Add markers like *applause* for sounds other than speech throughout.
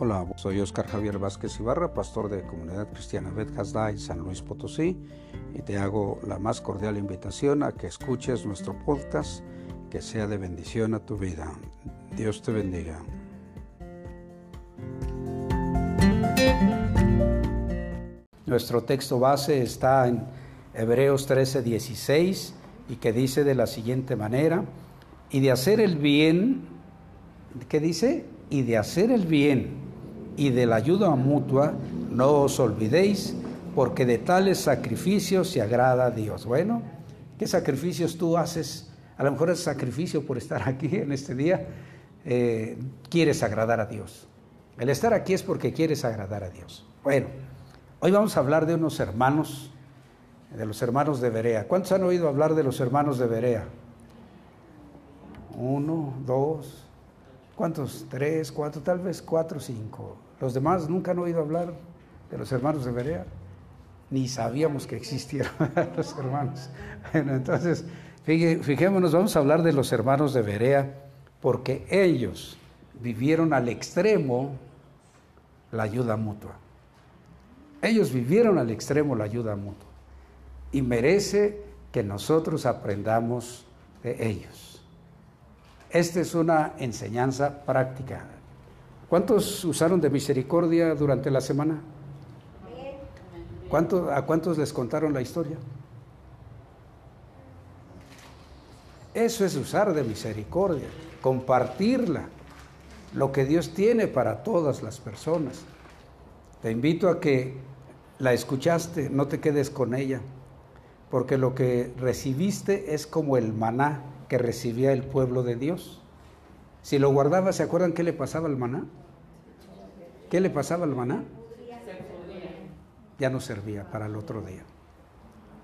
Hola, soy Oscar Javier Vázquez Ibarra, pastor de Comunidad Cristiana Bet en San Luis Potosí, y te hago la más cordial invitación a que escuches nuestro podcast, que sea de bendición a tu vida. Dios te bendiga. Nuestro texto base está en Hebreos 13, 16 y que dice de la siguiente manera, y de hacer el bien, ¿qué dice? Y de hacer el bien y de la ayuda mutua, no os olvidéis, porque de tales sacrificios se agrada a Dios. Bueno, ¿qué sacrificios tú haces? A lo mejor es sacrificio por estar aquí en este día, eh, quieres agradar a Dios. El estar aquí es porque quieres agradar a Dios. Bueno, hoy vamos a hablar de unos hermanos, de los hermanos de Berea. ¿Cuántos han oído hablar de los hermanos de Berea? Uno, dos, ¿cuántos? Tres, cuatro, tal vez cuatro, cinco. Los demás nunca han oído hablar de los hermanos de Berea, ni sabíamos que existieran *laughs* los hermanos. Bueno, entonces, fijémonos, vamos a hablar de los hermanos de Berea, porque ellos vivieron al extremo la ayuda mutua. Ellos vivieron al extremo la ayuda mutua y merece que nosotros aprendamos de ellos. Esta es una enseñanza práctica. ¿Cuántos usaron de misericordia durante la semana? ¿A cuántos les contaron la historia? Eso es usar de misericordia, compartirla, lo que Dios tiene para todas las personas. Te invito a que la escuchaste, no te quedes con ella, porque lo que recibiste es como el maná que recibía el pueblo de Dios. Si lo guardaba, ¿se acuerdan qué le pasaba al maná? ¿Qué le pasaba al maná? Ya no servía para el otro día.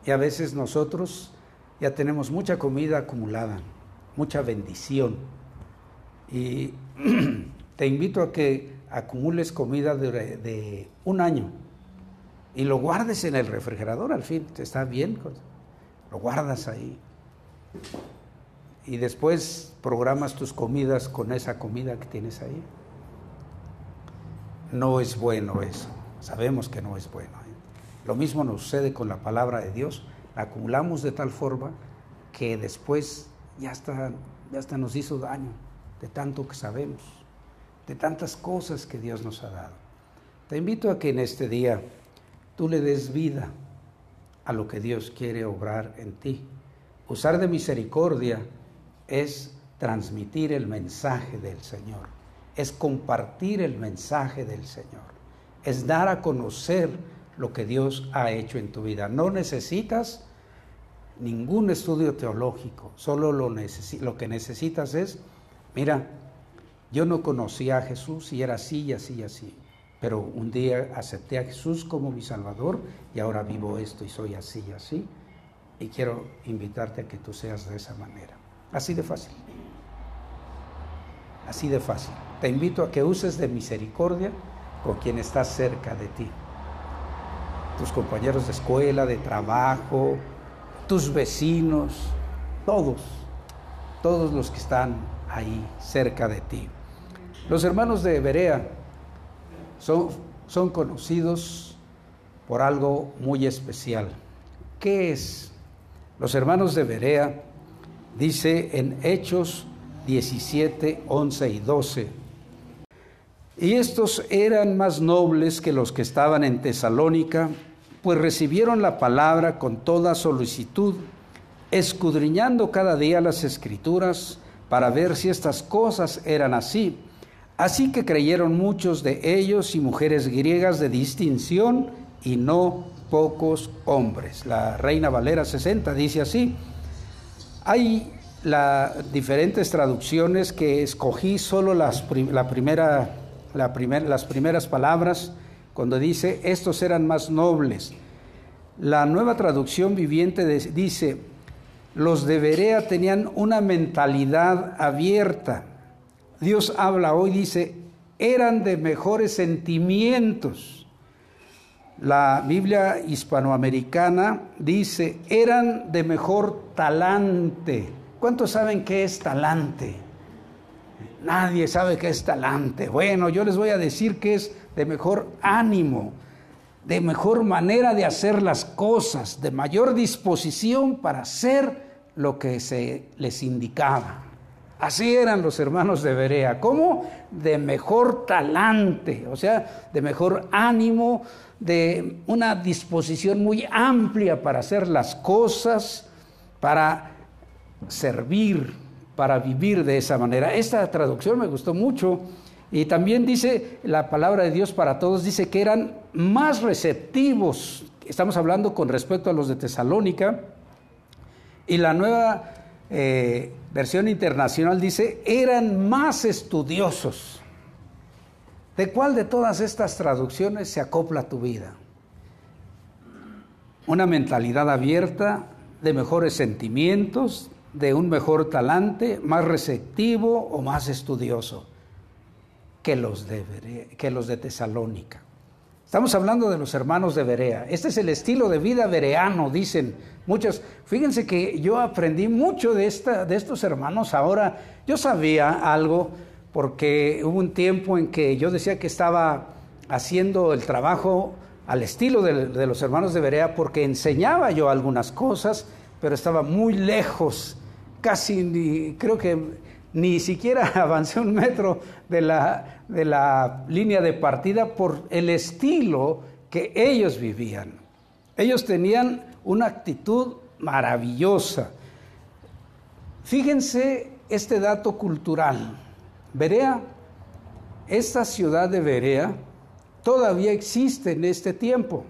Y a veces nosotros ya tenemos mucha comida acumulada, mucha bendición. Y *clears throat* te invito a que acumules comida de, de, un año y lo guardes en el refrigerador al fin, te está bien, lo guardas ahí y después programas tus comidas con esa comida que tienes ahí. No es bueno eso, sabemos que no es bueno. ¿eh? Lo mismo nos sucede con la palabra de Dios, la acumulamos de tal forma que después ya hasta, ya hasta nos hizo daño de tanto que sabemos, de tantas cosas que Dios nos ha dado. Te invito a que en este día tú le des vida a lo que Dios quiere obrar en ti. Usar de misericordia es transmitir el mensaje del Señor, es compartir el mensaje del Señor, es dar a conocer lo que Dios ha hecho en tu vida. No necesitas ningún estudio teológico, solo lo, lo que necesitas es, mira, yo no conocía a Jesús y era así y así y así, pero un día acepté a Jesús como mi Salvador y ahora vivo esto y soy así y así, y quiero invitarte a que tú seas de esa manera. Así de fácil. Así de fácil. Te invito a que uses de misericordia con quien está cerca de ti. Tus compañeros de escuela, de trabajo, tus vecinos, todos, todos los que están ahí cerca de ti. Los hermanos de Berea son, son conocidos por algo muy especial. ¿Qué es? Los hermanos de Berea dice en Hechos 17, 11 y 12. Y estos eran más nobles que los que estaban en Tesalónica, pues recibieron la palabra con toda solicitud, escudriñando cada día las escrituras para ver si estas cosas eran así. Así que creyeron muchos de ellos y mujeres griegas de distinción y no pocos hombres. La Reina Valera 60 dice así, hay diferentes traducciones que escogí solo las, la primera, la las primeras palabras cuando dice, estos eran más nobles. La nueva traducción viviente dice, los de Berea tenían una mentalidad abierta. Dios habla hoy, dice, eran de mejores sentimientos. La Biblia hispanoamericana dice, eran de mejor talante. ¿Cuántos saben qué es talante? nadie sabe qué es talante. Bueno, yo les voy a decir que es de mejor ánimo, de mejor manera de hacer las cosas, de mayor disposición para hacer lo que se les indicaba. Así eran los hermanos de Berea. ¿Cómo? De mejor talante, o sea, de mejor ánimo, de una disposición muy amplia para hacer las cosas, para servir, para vivir de esa manera. Esta traducción me gustó mucho y también dice la palabra de Dios para todos, dice que eran más receptivos. Estamos hablando con respecto a los de Tesalónica y la nueva eh, versión internacional dice, eran más estudiosos. ¿De cuál de todas estas traducciones se acopla tu vida? Una mentalidad abierta, de mejores sentimientos, de un mejor talante, más receptivo o más estudioso que los de, que los de Tesalónica. Estamos hablando de los hermanos de Berea. Este es el estilo de vida bereano, dicen muchos. Fíjense que yo aprendí mucho de, esta, de estos hermanos ahora. Yo sabía algo porque hubo un tiempo en que yo decía que estaba haciendo el trabajo al estilo de, los hermanos de Berea porque enseñaba yo algunas cosas, pero estaba muy lejos, casi creo que ni siquiera *laughs* avancé un metro de la, de la línea de partida por el estilo que ellos vivían. Ellos tenían una actitud maravillosa. Fíjense este dato cultural. Berea, esta ciudad de Berea, todavía existe en este tiempo.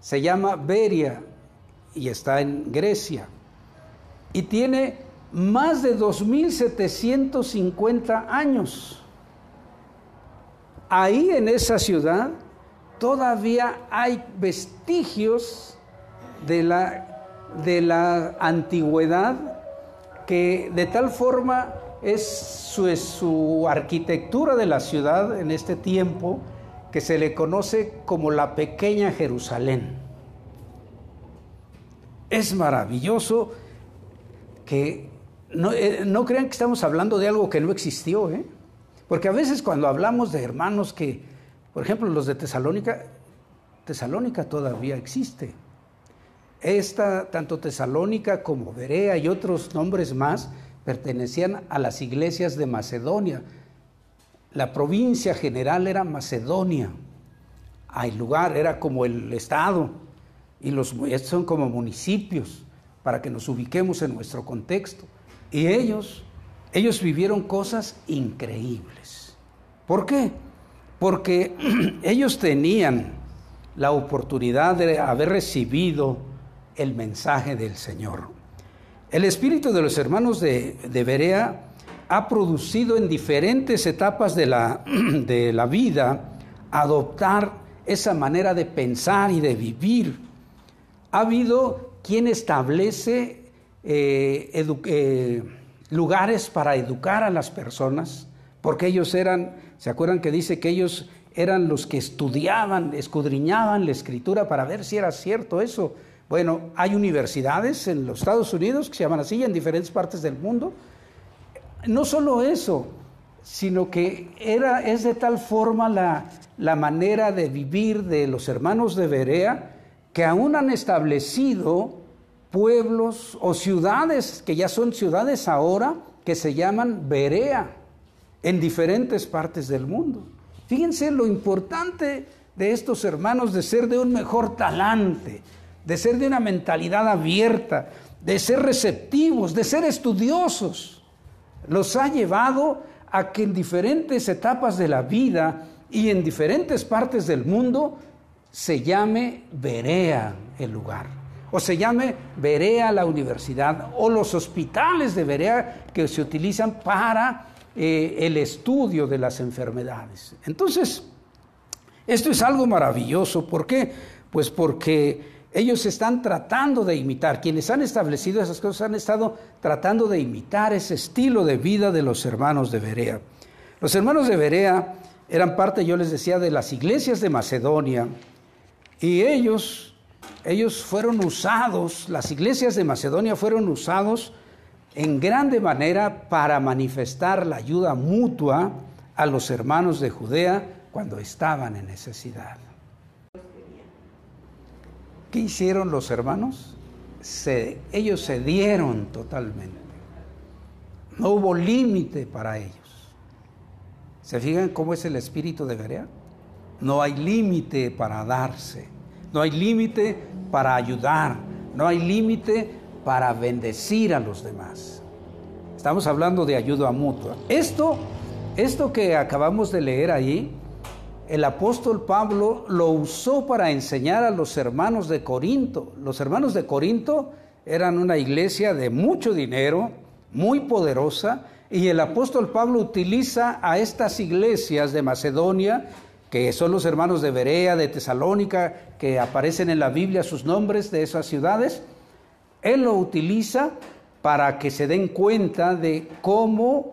Se llama Beria y está en Grecia. Y tiene más de 2.750 años. Ahí en esa ciudad todavía hay vestigios de la, de la antigüedad que de tal forma es su, arquitectura de la ciudad en este tiempo que se le conoce como la pequeña Jerusalén. Es maravilloso que no, eh, no, crean que estamos hablando de algo que no existió, ¿eh? porque a veces cuando hablamos de hermanos que, por ejemplo, los de Tesalónica, Tesalónica todavía existe. Esta, tanto Tesalónica como Berea y otros nombres más, pertenecían a las iglesias de Macedonia. La provincia general era Macedonia. El lugar era como el estado y los son como municipios para que nos ubiquemos en nuestro contexto. Y ellos, ellos vivieron cosas increíbles. ¿Por qué? Porque *clears throat* ellos tenían la oportunidad de haber recibido el mensaje del Señor. El espíritu de los hermanos de, Berea ha producido en diferentes etapas de la, *clears throat* de la vida adoptar esa manera de pensar y de vivir. Ha habido quien establece eh, eh, lugares para educar a las personas, porque ellos eran, ¿se acuerdan que dice que ellos eran los que estudiaban, escudriñaban la escritura para ver si era cierto eso? Bueno, hay universidades en los Estados Unidos que se llaman así, en diferentes partes del mundo. No solo eso, sino que era, es de tal forma la, la manera de vivir de los hermanos de Berea que aún han establecido pueblos o ciudades, que ya son ciudades ahora, que se llaman Berea, en diferentes partes del mundo. Fíjense lo importante de estos hermanos de ser de un mejor talante, de ser de una mentalidad abierta, de ser receptivos, de ser estudiosos, los ha llevado a que en diferentes etapas de la vida y en diferentes partes del mundo se llame Berea el lugar, o se llame Berea la universidad, o los hospitales de Berea que se utilizan para eh, el estudio de las enfermedades. Entonces, esto es algo maravilloso. ¿Por qué? Pues porque ellos están tratando de imitar, quienes han establecido esas cosas han estado tratando de imitar ese estilo de vida de los hermanos de Berea. Los hermanos de Berea eran parte, yo les decía, de las iglesias de Macedonia y ellos, ellos fueron usados, las iglesias de Macedonia fueron usados en grande manera para manifestar la ayuda mutua a los hermanos de Judea cuando estaban en necesidad. ¿Qué hicieron los hermanos? ellos se dieron totalmente. No hubo límite para ellos. ¿Se fijan cómo es el espíritu de Berea? No hay límite para darse. No hay límite para ayudar. No hay límite para bendecir a los demás. Estamos hablando de ayuda mutua. Esto, esto que acabamos de leer ahí, el apóstol Pablo lo usó para enseñar a los hermanos de Corinto. Los hermanos de Corinto eran una iglesia de mucho dinero, muy poderosa, y el apóstol Pablo utiliza a estas iglesias de Macedonia, que son los hermanos de Berea, de Tesalónica, que aparecen en la Biblia sus nombres de esas ciudades, él lo utiliza para que se den cuenta de cómo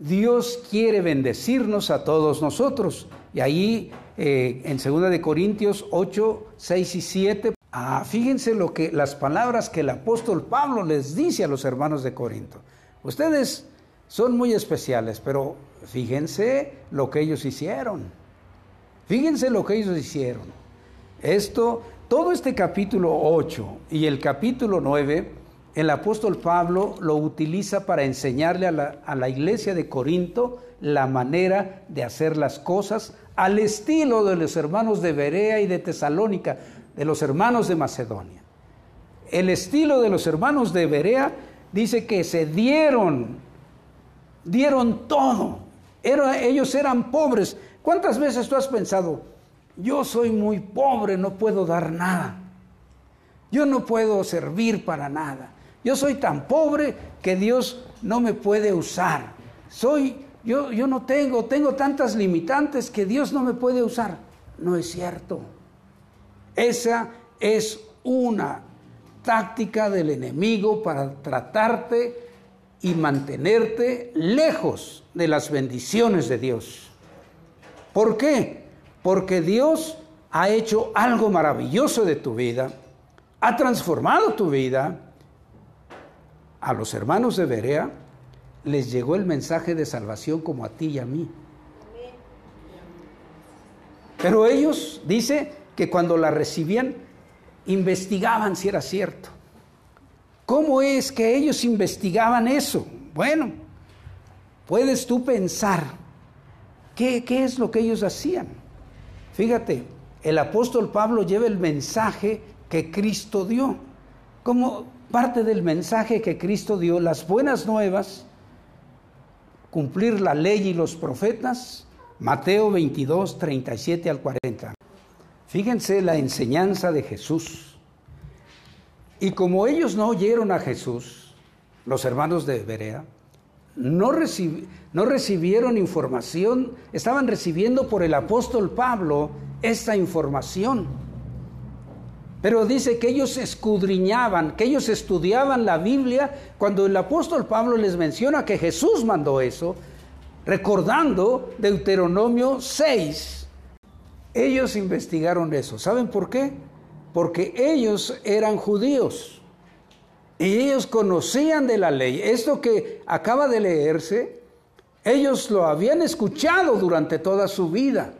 Dios quiere bendecirnos a todos nosotros. Y ahí eh, en 2 de Corintios 8, 6 y 7, ah, fíjense lo que las palabras que el apóstol Pablo les dice a los hermanos de Corinto. Ustedes son muy especiales, pero fíjense lo que ellos hicieron. Fíjense lo que ellos hicieron. Esto, todo este capítulo 8 y el capítulo 9, el apóstol Pablo lo utiliza para enseñarle a la, a la iglesia de Corinto la manera de hacer las cosas al estilo de los hermanos de Berea y de Tesalónica, de los hermanos de Macedonia. El estilo de los hermanos de Berea dice que se dieron, dieron todo. ellos eran pobres. ¿Cuántas veces tú has pensado, yo soy muy pobre, no puedo dar nada? Yo no puedo servir para nada. Yo soy tan pobre que Dios no me puede usar. Soy yo, yo no tengo, tengo tantas limitantes que Dios no me puede usar. No es cierto. Esa es una táctica del enemigo para tratarte y mantenerte lejos de las bendiciones de Dios. ¿Por qué? Porque Dios ha hecho algo maravilloso de tu vida, ha transformado tu vida. A los hermanos de Berea les llegó el mensaje de salvación como a ti y a mí. Pero ellos, dice, que cuando la recibían, investigaban si era cierto. ¿Cómo es que ellos investigaban eso? Bueno, puedes tú pensar, ¿qué, es lo que ellos hacían? Fíjate, el apóstol Pablo lleva el mensaje que Cristo dio. Como parte del mensaje que Cristo dio, las buenas nuevas, cumplir la ley y los profetas, Mateo 22, 37 al 40. Fíjense la enseñanza de Jesús. Y como ellos no oyeron a Jesús, los hermanos de Berea, no, no recibieron información, estaban recibiendo por el apóstol Pablo esta información. Pero dice que ellos escudriñaban, que ellos estudiaban la Biblia cuando el apóstol Pablo les menciona que Jesús mandó eso, recordando Deuteronomio 6. Ellos investigaron eso. ¿Saben por qué? Porque ellos eran judíos y ellos conocían de la ley. Esto que acaba de leerse, ellos lo habían escuchado durante toda su vida.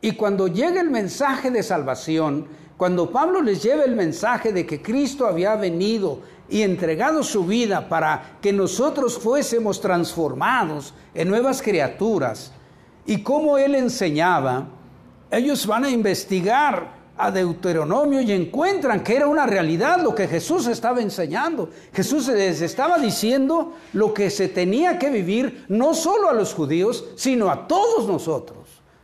Y cuando llega el mensaje de salvación, cuando Pablo les lleva el mensaje de que Cristo había venido y entregado su vida para que nosotros fuésemos transformados en nuevas criaturas, y como él enseñaba, ellos van a investigar a Deuteronomio y encuentran que era una realidad lo que Jesús estaba enseñando. Jesús les estaba diciendo lo que se tenía que vivir no solo a los judíos, sino a todos nosotros.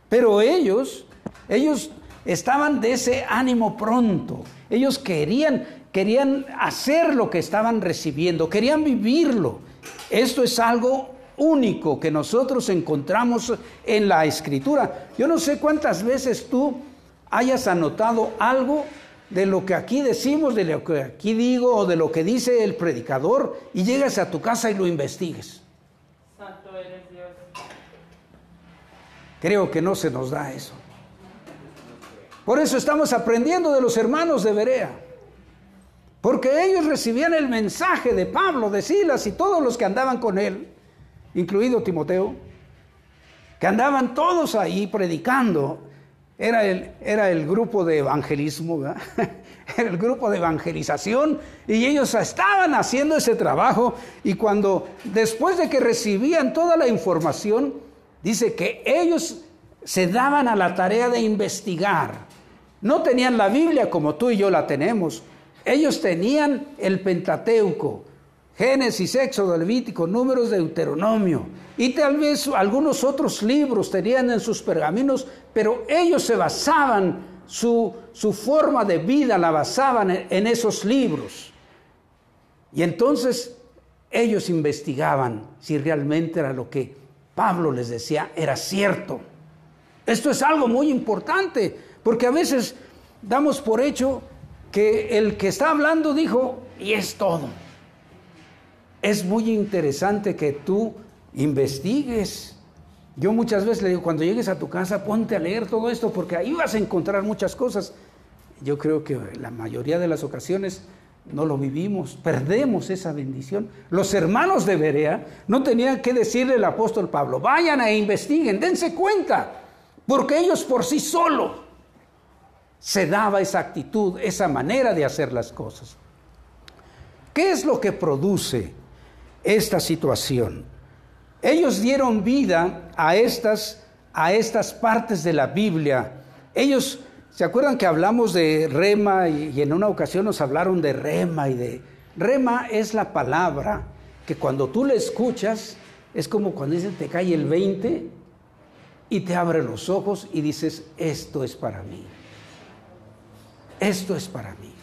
Pero ellos, ellos estaban de ese ánimo pronto. Ellos querían, querían hacer lo que estaban recibiendo, querían vivirlo. Esto es algo único que nosotros encontramos en la escritura. Yo no sé cuántas veces tú hayas anotado algo de lo que aquí decimos, de lo que aquí digo o de lo que dice el predicador y llegas a tu casa y lo investigues. Santo eres Dios. Creo que no se nos da eso. Por eso estamos aprendiendo de los hermanos de Berea. Porque ellos recibían el mensaje de Pablo, de Silas y todos los que andaban con él, incluido Timoteo, que andaban todos ahí predicando. Era el, era el grupo de evangelismo, *laughs* era el grupo de evangelización y ellos estaban haciendo ese trabajo y cuando después de que recibían toda la información, dice que ellos se daban a la tarea de investigar. No tenían la Biblia como tú y yo la tenemos. Ellos tenían el Pentateuco, Génesis, Éxodo, Levítico, Números, Deuteronomio. Y tal vez algunos otros libros tenían en sus pergaminos, pero ellos se basaban, su, su forma de vida la basaban en, en esos libros. Y entonces ellos investigaban si realmente era lo que Pablo les decía era cierto. Esto es algo muy importante, porque a veces damos por hecho que el que está hablando dijo, y es todo. Es muy interesante que tú investigues. Yo muchas veces le digo, cuando llegues a tu casa, ponte a leer todo esto, porque ahí vas a encontrar muchas cosas. Yo creo que la mayoría de las ocasiones no lo vivimos, perdemos esa bendición. Los hermanos de Berea no tenían que decirle al apóstol Pablo, vayan e investiguen, dense cuenta, porque ellos por sí solos se daba esa actitud, esa manera de hacer las cosas. ¿Qué es lo que produce esta situación? Ellos dieron vida a estas, a estas partes de la Biblia. Ellos, ¿se acuerdan que hablamos de rema y, en una ocasión nos hablaron de rema y de... Rema es la palabra que cuando tú la escuchas es como cuando dice te cae el 20 y te abre los ojos y dices, esto es para mí. Esto es para mí.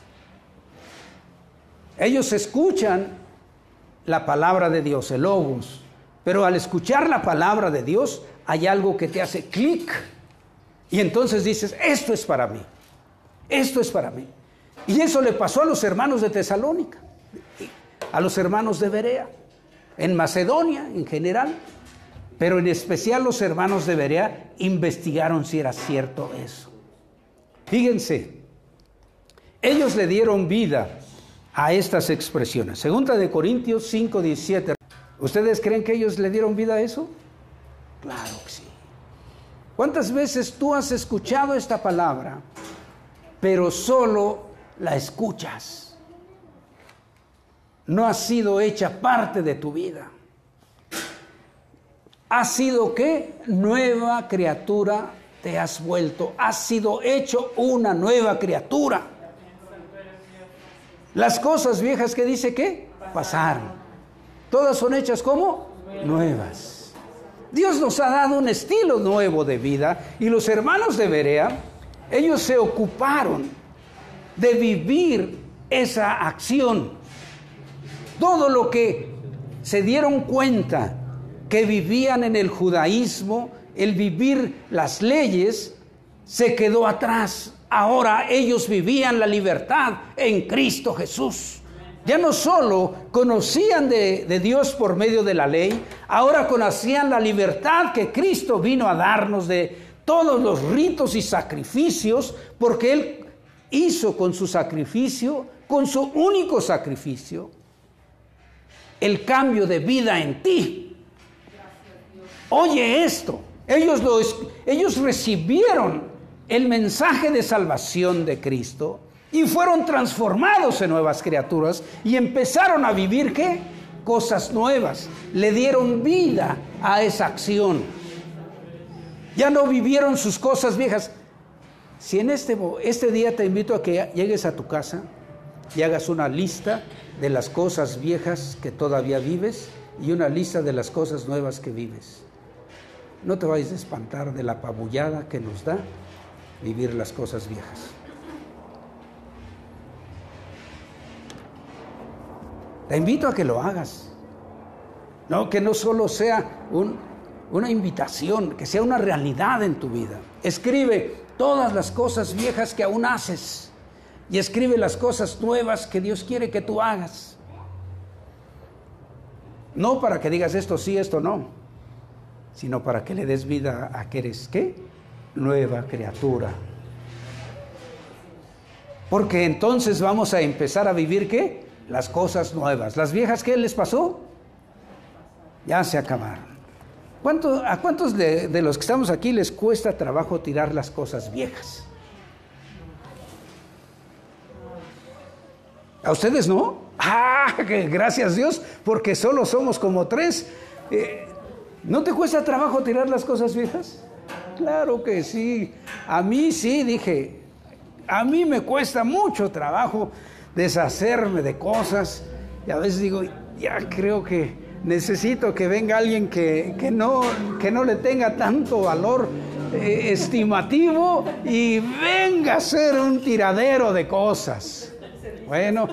Ellos escuchan la palabra de Dios, el logos, pero al escuchar la palabra de Dios hay algo que te hace clic y entonces dices, esto es para mí, esto es para mí. Y eso le pasó a los hermanos de Tesalónica, a los hermanos de Berea, en Macedonia en general, pero en especial los hermanos de Berea investigaron si era cierto eso. Fíjense, ellos le dieron vida a estas expresiones. Segunda de Corintios 5, 17. ¿Ustedes creen que ellos le dieron vida a eso? Claro que sí. ¿Cuántas veces tú has escuchado esta palabra, pero solo la escuchas? No ha sido hecha parte de tu vida. Ha sido qué? Nueva criatura te has vuelto. Has sido hecho una nueva criatura. Las cosas viejas que dice que pasaron. Todas son hechas como nuevas. Dios nos ha dado un estilo nuevo de vida y los hermanos de Berea, ellos se ocuparon de vivir esa acción. Todo lo que se dieron cuenta que vivían en el judaísmo, el vivir las leyes, se quedó atrás. Ahora ellos vivían la libertad en Cristo Jesús. Ya no solo conocían de, Dios por medio de la ley, ahora conocían la libertad que Cristo vino a darnos de todos los ritos y sacrificios, porque Él hizo con su sacrificio, con su único sacrificio, el cambio de vida en ti. Oye esto, ellos, lo, ellos recibieron el mensaje de salvación de Cristo y fueron transformados en nuevas criaturas y empezaron a vivir qué? Cosas nuevas. Le dieron vida a esa acción. Ya no vivieron sus cosas viejas. Si en este, este día te invito a que llegues a tu casa y hagas una lista de las cosas viejas que todavía vives y una lista de las cosas nuevas que vives. No te vayas a espantar de la pabullada que nos da vivir las cosas viejas. Te invito a que lo hagas. No, que no solo sea una invitación, que sea una realidad en tu vida. Escribe todas las cosas viejas que aún haces y escribe las cosas nuevas que Dios quiere que tú hagas. No para que digas esto sí, esto no, sino para que le des vida a que eres qué? Nueva criatura. Porque entonces vamos a empezar a vivir qué? Las cosas nuevas. Las viejas, ¿qué les pasó? Ya se acabaron. ¿A cuántos de, de los que estamos aquí les cuesta trabajo tirar las cosas viejas? ¿A ustedes no? Ah, *laughs* gracias Dios, porque solo somos como tres. Eh, ¿No te cuesta trabajo tirar las cosas viejas? Claro que sí. A mí sí, dije. A mí me cuesta mucho trabajo deshacerme de cosas. Y a veces digo, ya creo que necesito que venga alguien que, no, que no le tenga tanto valor eh, estimativo y venga a ser un tiradero de cosas. Bueno,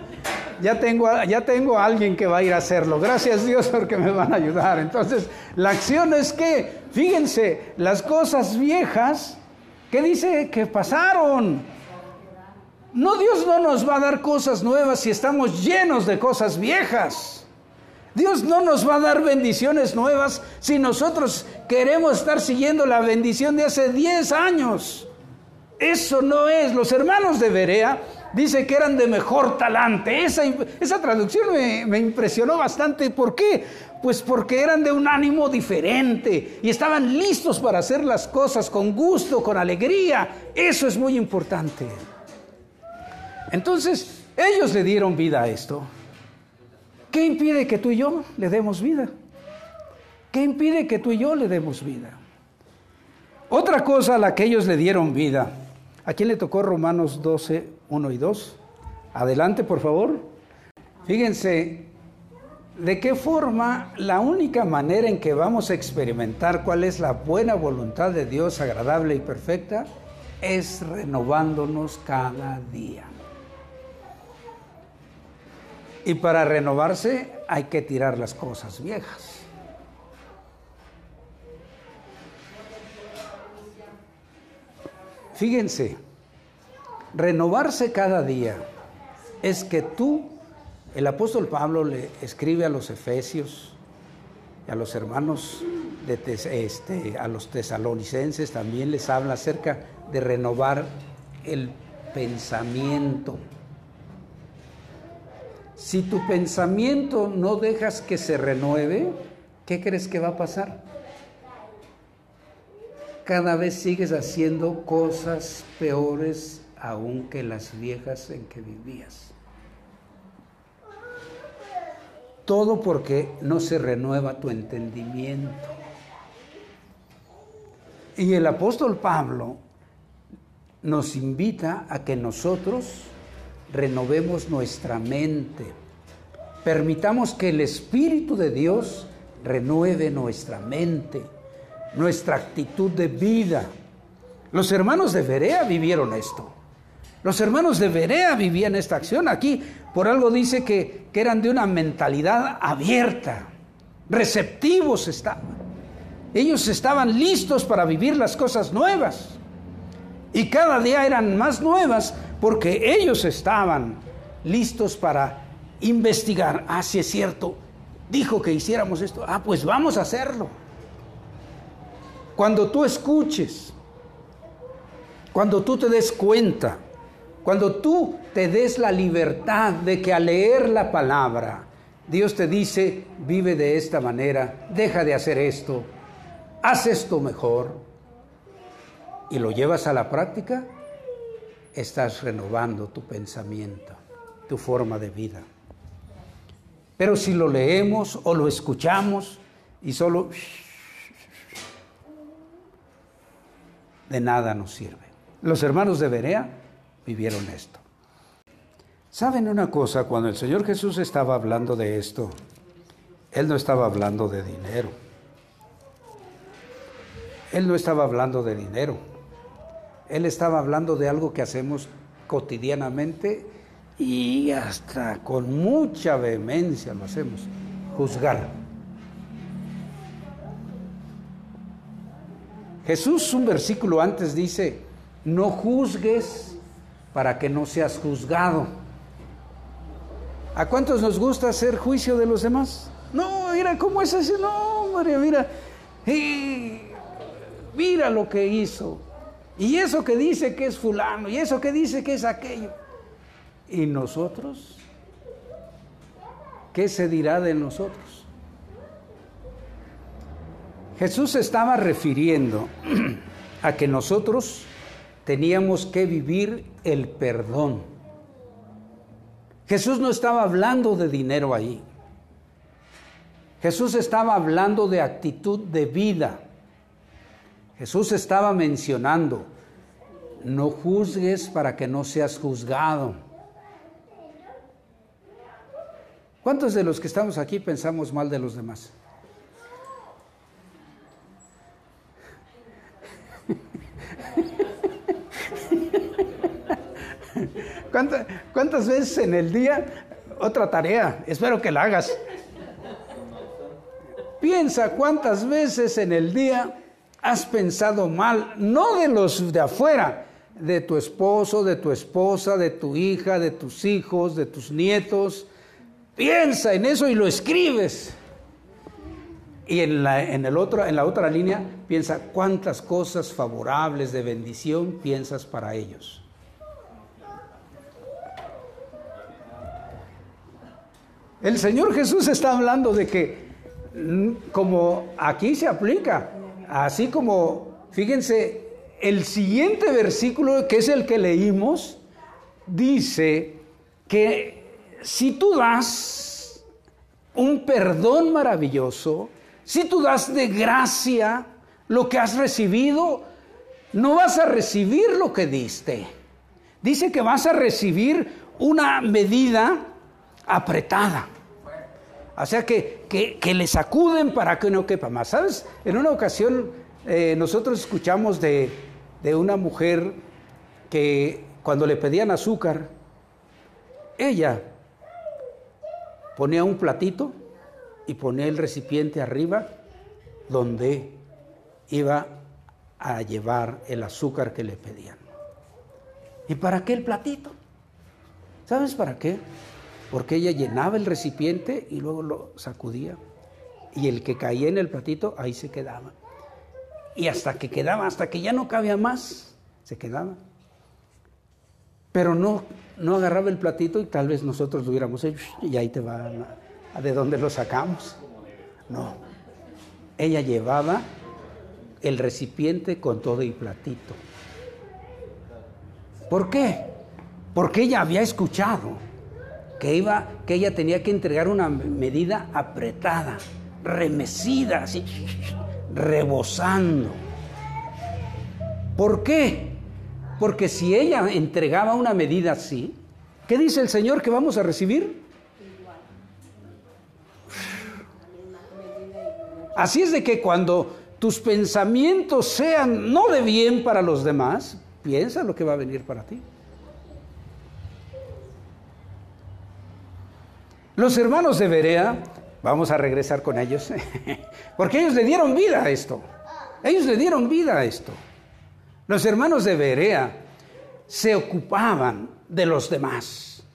ya tengo, ya tengo a alguien que va a ir a hacerlo. Gracias Dios porque me van a ayudar. Entonces, la acción es que, fíjense, las cosas viejas, ¿qué dice que pasaron? No, Dios no nos va a dar cosas nuevas si estamos llenos de cosas viejas. Dios no nos va a dar bendiciones nuevas si nosotros queremos estar siguiendo la bendición de hace 10 años. Eso no es. Los hermanos de Berea dice que eran de mejor talante. Esa, esa traducción me, me impresionó bastante. ¿Por qué? Pues porque eran de un ánimo diferente y estaban listos para hacer las cosas con gusto, con alegría. Eso es muy importante. Entonces, ellos le dieron vida a esto. ¿Qué impide que tú y yo le demos vida? ¿Qué impide que tú y yo le demos vida? Otra cosa a la que ellos le dieron vida. ¿A quién le tocó Romanos 12, 1 y 2. Adelante, por favor. Fíjense, ¿de qué forma la única manera en que vamos a experimentar cuál es la buena voluntad de Dios agradable y perfecta? Es renovándonos cada día. Y para renovarse hay que tirar las cosas viejas. Fíjense, Renovarse cada día es que tú, el apóstol Pablo le escribe a los efesios, y a los hermanos, de este, a los tesalonicenses también les habla acerca de renovar el pensamiento. Si tu pensamiento no dejas que se renueve, ¿qué crees que va a pasar? Cada vez sigues haciendo cosas peores aunque las viejas en que vivías. Todo porque no se renueva tu entendimiento. Y el apóstol Pablo nos invita a que nosotros renovemos nuestra mente. Permitamos que el Espíritu de Dios renueve nuestra mente, nuestra actitud de vida. Los hermanos de Berea vivieron esto. Los hermanos de Berea vivían esta acción. Aquí por algo dice que, eran de una mentalidad abierta, receptivos estaban. Ellos estaban listos para vivir las cosas nuevas. Y cada día eran más nuevas porque ellos estaban listos para investigar. Ah, si es cierto, dijo que hiciéramos esto. Ah, pues vamos a hacerlo. Cuando tú escuches, cuando tú te des cuenta cuando tú te des la libertad de que al leer la palabra, Dios te dice, vive de esta manera, deja de hacer esto, haz esto mejor, y lo llevas a la práctica, estás renovando tu pensamiento, tu forma de vida. Pero si lo leemos o lo escuchamos y solo de nada nos sirve. Los hermanos de Berea vivieron esto. ¿Saben una cosa? Cuando el Señor Jesús estaba hablando de esto, Él no estaba hablando de dinero. Él no estaba hablando de dinero. Él estaba hablando de algo que hacemos cotidianamente y hasta con mucha vehemencia lo hacemos, juzgar. Jesús un versículo antes dice, no juzgues para que no seas juzgado. ¿A cuántos nos gusta hacer juicio de los demás? No, mira cómo es ese, no, María, mira, mira lo que hizo. Y eso que dice que es fulano, y eso que dice que es aquello. ¿Y nosotros? ¿Qué se dirá de nosotros? Jesús estaba refiriendo *clears throat* a que nosotros teníamos que vivir el perdón. Jesús no estaba hablando de dinero ahí. Jesús estaba hablando de actitud de vida. Jesús estaba mencionando, no juzgues para que no seas juzgado. ¿Cuántos de los que estamos aquí pensamos mal de los demás? ¿Cuántas, veces en el día? Otra tarea, espero que la hagas. Piensa cuántas veces en el día has pensado mal, no de los de afuera, de tu esposo, de tu esposa, de tu hija, de tus hijos, de tus nietos. Piensa en eso y lo escribes. Y en la, en el otro, en la otra línea, piensa cuántas cosas favorables de bendición piensas para ellos. El Señor Jesús está hablando de que, mm, como aquí se aplica, así como, fíjense, el siguiente versículo, que es el que leímos, dice que si tú das un perdón maravilloso, si tú das de gracia lo que has recibido, no vas a recibir lo que diste. Dice que vas a recibir una medida apretada. O sea que, que, le sacuden para que no quepa más. ¿Sabes? En una ocasión eh, nosotros escuchamos de, de una mujer que cuando le pedían azúcar, ella ponía un platito y ponía el recipiente arriba donde iba a llevar el azúcar que le pedían. ¿Y para qué el platito? ¿Sabes para qué? Porque ella llenaba el recipiente y luego lo sacudía. Y el que caía en el platito, ahí se quedaba. Y hasta que quedaba, hasta que ya no cabía más, se quedaba. Pero no, no agarraba el platito y tal vez nosotros lo hubiéramos hecho y ahí te va a de dónde lo sacamos. No. Ella llevaba el recipiente con todo y platito. ¿Por qué? Porque ella había escuchado que, iba, que ella tenía que entregar una medida apretada, remecida, así, rebosando. ¿Por qué? Porque si ella entregaba una medida así, ¿qué dice el Señor que vamos a recibir? Así es de que cuando tus pensamientos sean no de bien para los demás, piensa lo que va a venir para ti. Los hermanos de Berea, vamos a regresar con ellos, *laughs* porque ellos le dieron vida a esto. Ellos le dieron vida a esto. Los hermanos de Berea se ocupaban de los demás.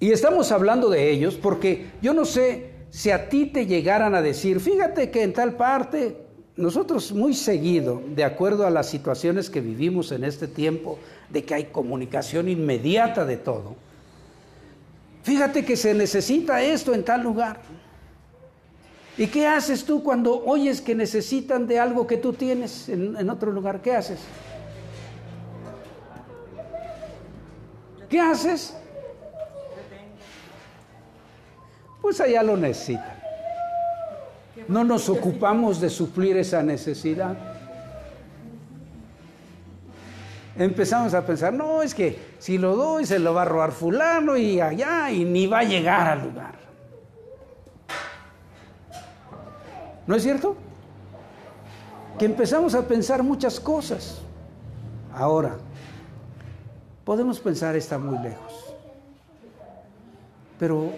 Y estamos hablando de ellos porque yo no sé si a ti te llegaran a decir, fíjate que en tal parte, nosotros muy seguido, de acuerdo a las situaciones que vivimos en este tiempo, de que hay comunicación inmediata de todo, Fíjate que se necesita esto en tal lugar. ¿Y qué haces tú cuando oyes que necesitan de algo que tú tienes en, otro lugar? ¿Qué haces? ¿Qué haces? Pues allá lo necesitan. No nos ocupamos de suplir esa necesidad empezamos a pensar, no, es que si lo doy se lo va a robar fulano y allá y ni va a llegar al lugar. ¿No es cierto? Que empezamos a pensar muchas cosas. Ahora, podemos pensar está muy lejos, pero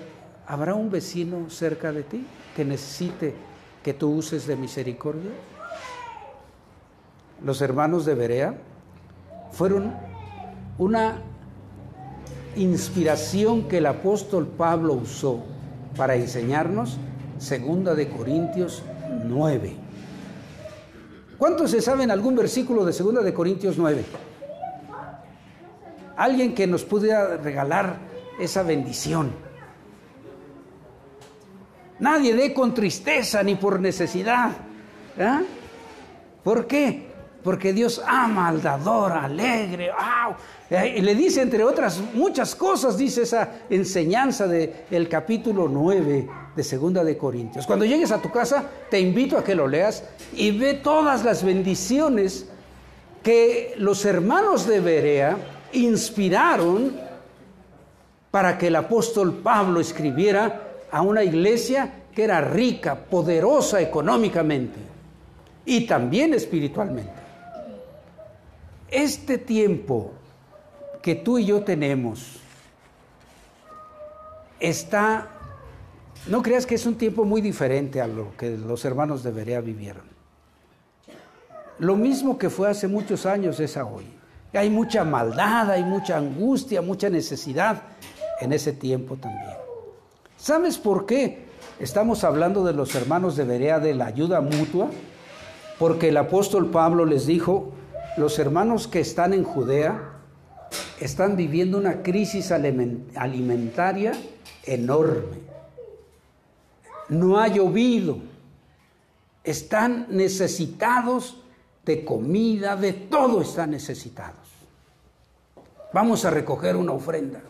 ¿habrá un vecino cerca de ti que necesite que tú uses de misericordia? Los hermanos de Berea fueron una inspiración que el apóstol Pablo usó para enseñarnos, segunda de Corintios 9. ¿Cuántos se saben algún versículo de segunda de Corintios 9? Alguien que nos pudiera regalar esa bendición. Nadie dé con tristeza ni por necesidad. ¿ah? ¿Por qué? Porque Dios ama al dador, alegre. Y le dice, entre otras muchas cosas, dice esa enseñanza del capítulo 9 de Segunda de Corintios. Cuando llegues a tu casa, te invito a que lo leas y ve todas las bendiciones que los hermanos de Berea inspiraron para que el apóstol Pablo escribiera a una iglesia que era rica, poderosa económicamente y también espiritualmente. Este tiempo que tú y yo tenemos está, no creas que es un tiempo muy diferente a lo que los hermanos de Berea vivieron. Lo mismo que fue hace muchos años es hoy. Hay mucha maldad, hay mucha angustia, mucha necesidad en ese tiempo también. ¿Sabes por qué estamos hablando de los hermanos de Berea de la ayuda mutua? Porque el apóstol Pablo les dijo, los hermanos que están en Judea están viviendo una crisis alimentaria enorme. No ha llovido. Están necesitados de comida, de todo están necesitados. Vamos a recoger una ofrenda.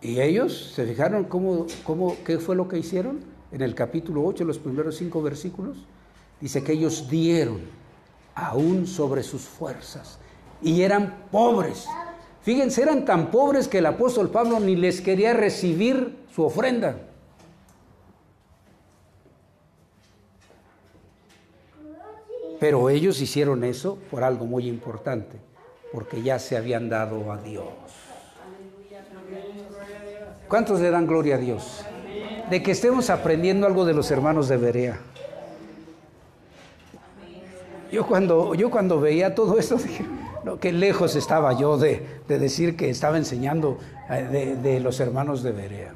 Y ellos se fijaron cómo, cómo, qué fue lo que hicieron en el capítulo 8, los primeros cinco versículos. Dice que ellos dieron aún sobre sus fuerzas y eran pobres. Fíjense, eran tan pobres que el apóstol Pablo ni les quería recibir su ofrenda. Pero ellos hicieron eso por algo muy importante, porque ya se habían dado a Dios. ¿Cuántos le dan gloria a Dios? De que estemos aprendiendo algo de los hermanos de Berea. Yo cuando, yo cuando veía todo esto *laughs* dije, qué lejos estaba yo de, decir que estaba enseñando eh, de, los hermanos de Berea.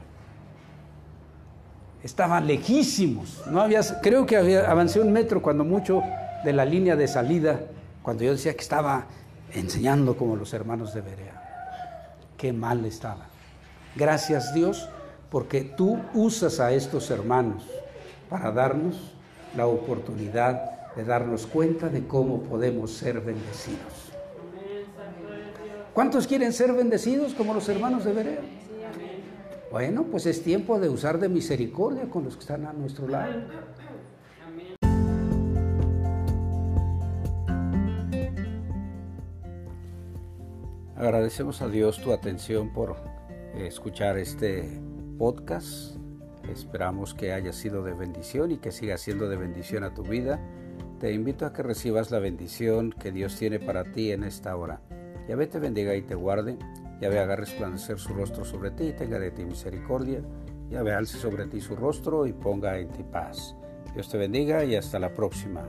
Estaban lejísimos. No había, creo que avancé un metro cuando mucho de la línea de salida, cuando yo decía que estaba enseñando como los hermanos de Berea. Qué mal estaba. Gracias Dios porque tú usas a estos hermanos para darnos la oportunidad de darnos cuenta de cómo podemos ser bendecidos. ¿Cuántos quieren ser bendecidos como los hermanos de Berea? Bueno, pues es tiempo de usar de misericordia con los que están a nuestro lado. Agradecemos a Dios tu atención por escuchar este podcast. Esperamos que haya sido de bendición y que siga siendo de bendición a tu vida. Te invito a que recibas la bendición que Dios tiene para ti en esta hora. Yahvé te bendiga y te guarde. Yahvé haga resplandecer su rostro sobre ti y tenga de ti misericordia. Yahvé alce sobre ti su rostro y ponga en ti paz. Dios te bendiga y hasta la próxima.